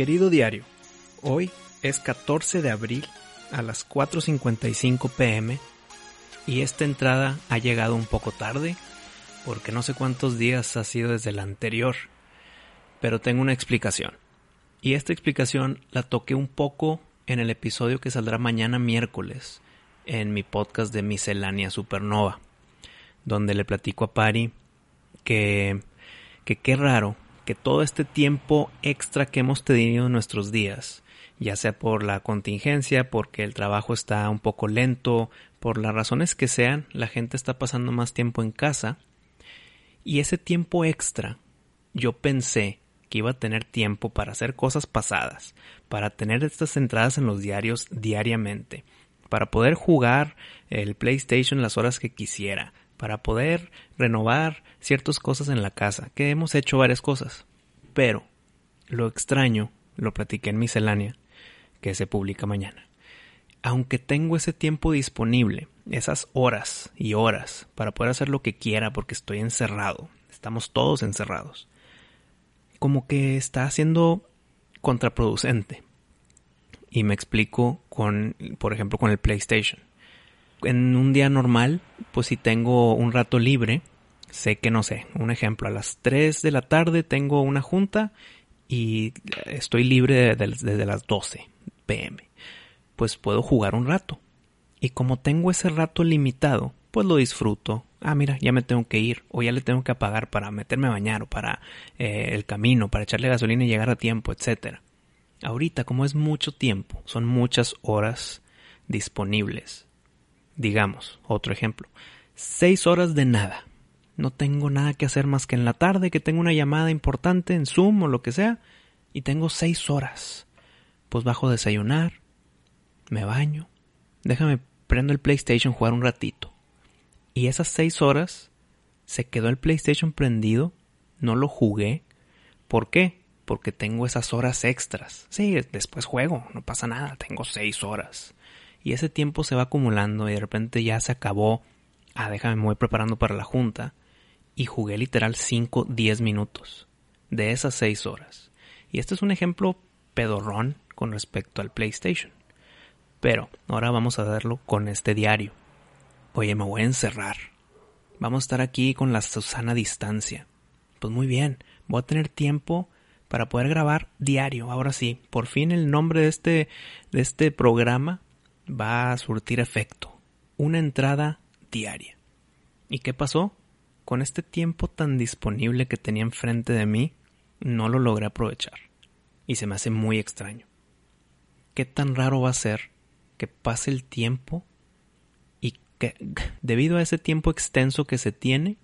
Querido diario, hoy es 14 de abril a las 4.55 pm y esta entrada ha llegado un poco tarde porque no sé cuántos días ha sido desde la anterior, pero tengo una explicación. Y esta explicación la toqué un poco en el episodio que saldrá mañana miércoles en mi podcast de Miscelánea Supernova, donde le platico a Pari que, que qué raro que todo este tiempo extra que hemos tenido en nuestros días, ya sea por la contingencia, porque el trabajo está un poco lento, por las razones que sean, la gente está pasando más tiempo en casa, y ese tiempo extra, yo pensé que iba a tener tiempo para hacer cosas pasadas, para tener estas entradas en los diarios diariamente, para poder jugar el PlayStation las horas que quisiera, para poder renovar ciertas cosas en la casa, que hemos hecho varias cosas. Pero lo extraño, lo platiqué en miscelánea, que se publica mañana. Aunque tengo ese tiempo disponible, esas horas y horas para poder hacer lo que quiera porque estoy encerrado, estamos todos encerrados, como que está siendo contraproducente. Y me explico con, por ejemplo, con el PlayStation en un día normal, pues si tengo un rato libre, sé que no sé, un ejemplo, a las 3 de la tarde tengo una junta y estoy libre desde las 12 pm. Pues puedo jugar un rato. Y como tengo ese rato limitado, pues lo disfruto. Ah, mira, ya me tengo que ir, o ya le tengo que apagar para meterme a bañar, o para eh, el camino, para echarle gasolina y llegar a tiempo, etcétera. Ahorita, como es mucho tiempo, son muchas horas disponibles digamos, otro ejemplo, seis horas de nada. No tengo nada que hacer más que en la tarde que tengo una llamada importante en Zoom o lo que sea, y tengo seis horas. Pues bajo desayunar, me baño, déjame prendo el PlayStation jugar un ratito. Y esas seis horas se quedó el PlayStation prendido, no lo jugué. ¿Por qué? Porque tengo esas horas extras. Sí, después juego, no pasa nada, tengo seis horas y ese tiempo se va acumulando y de repente ya se acabó. Ah, déjame, me voy preparando para la junta. Y jugué literal 5, 10 minutos de esas 6 horas. Y este es un ejemplo pedorrón con respecto al PlayStation. Pero ahora vamos a verlo con este diario. Oye, me voy a encerrar. Vamos a estar aquí con la Susana distancia. Pues muy bien, voy a tener tiempo para poder grabar diario. Ahora sí, por fin el nombre de este, de este programa va a surtir efecto. Una entrada diaria. ¿Y qué pasó? Con este tiempo tan disponible que tenía enfrente de mí, no lo logré aprovechar. Y se me hace muy extraño. ¿Qué tan raro va a ser que pase el tiempo y que debido a ese tiempo extenso que se tiene,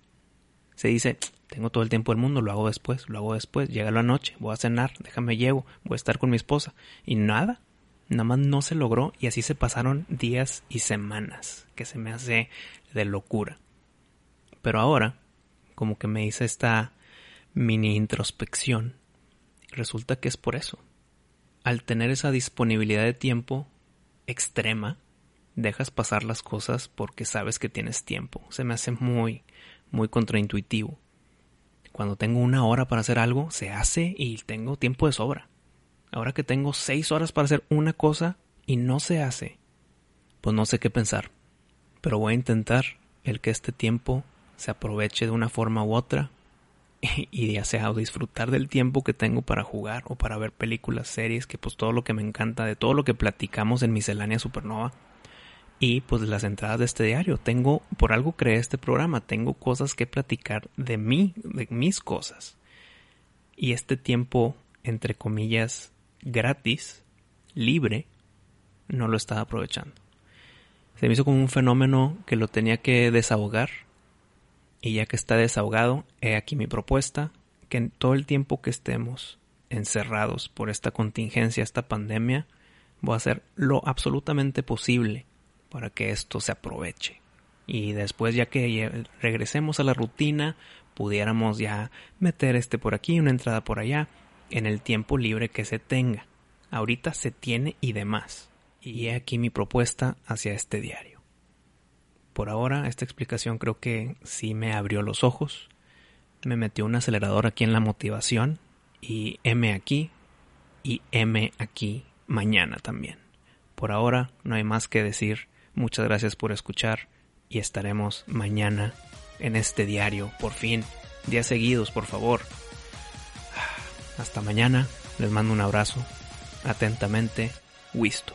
se dice, tengo todo el tiempo del mundo, lo hago después, lo hago después, llega la noche, voy a cenar, déjame llego, voy a estar con mi esposa. Y nada, nada más no se logró y así se pasaron días y semanas, que se me hace de locura. Pero ahora, como que me hice esta mini introspección, resulta que es por eso. Al tener esa disponibilidad de tiempo extrema, dejas pasar las cosas porque sabes que tienes tiempo. Se me hace muy, muy contraintuitivo. Cuando tengo una hora para hacer algo, se hace y tengo tiempo de sobra. Ahora que tengo seis horas para hacer una cosa y no se hace, pues no sé qué pensar. Pero voy a intentar el que este tiempo se aproveche de una forma u otra y ya sea disfrutar del tiempo que tengo para jugar o para ver películas, series, que pues todo lo que me encanta, de todo lo que platicamos en Miscelánea Supernova y pues las entradas de este diario. Tengo, por algo creé este programa, tengo cosas que platicar de mí, de mis cosas. Y este tiempo, entre comillas, gratis, libre, no lo estaba aprovechando. Se me hizo como un fenómeno que lo tenía que desahogar. Y ya que está desahogado, he aquí mi propuesta, que en todo el tiempo que estemos encerrados por esta contingencia, esta pandemia, voy a hacer lo absolutamente posible para que esto se aproveche. Y después ya que regresemos a la rutina, pudiéramos ya meter este por aquí, una entrada por allá, en el tiempo libre que se tenga. Ahorita se tiene y demás. Y he aquí mi propuesta hacia este diario. Por ahora, esta explicación creo que sí me abrió los ojos, me metió un acelerador aquí en la motivación y M aquí y M aquí mañana también. Por ahora no hay más que decir. Muchas gracias por escuchar y estaremos mañana en este diario, por fin. Días seguidos, por favor. Hasta mañana. Les mando un abrazo. Atentamente, Wisto.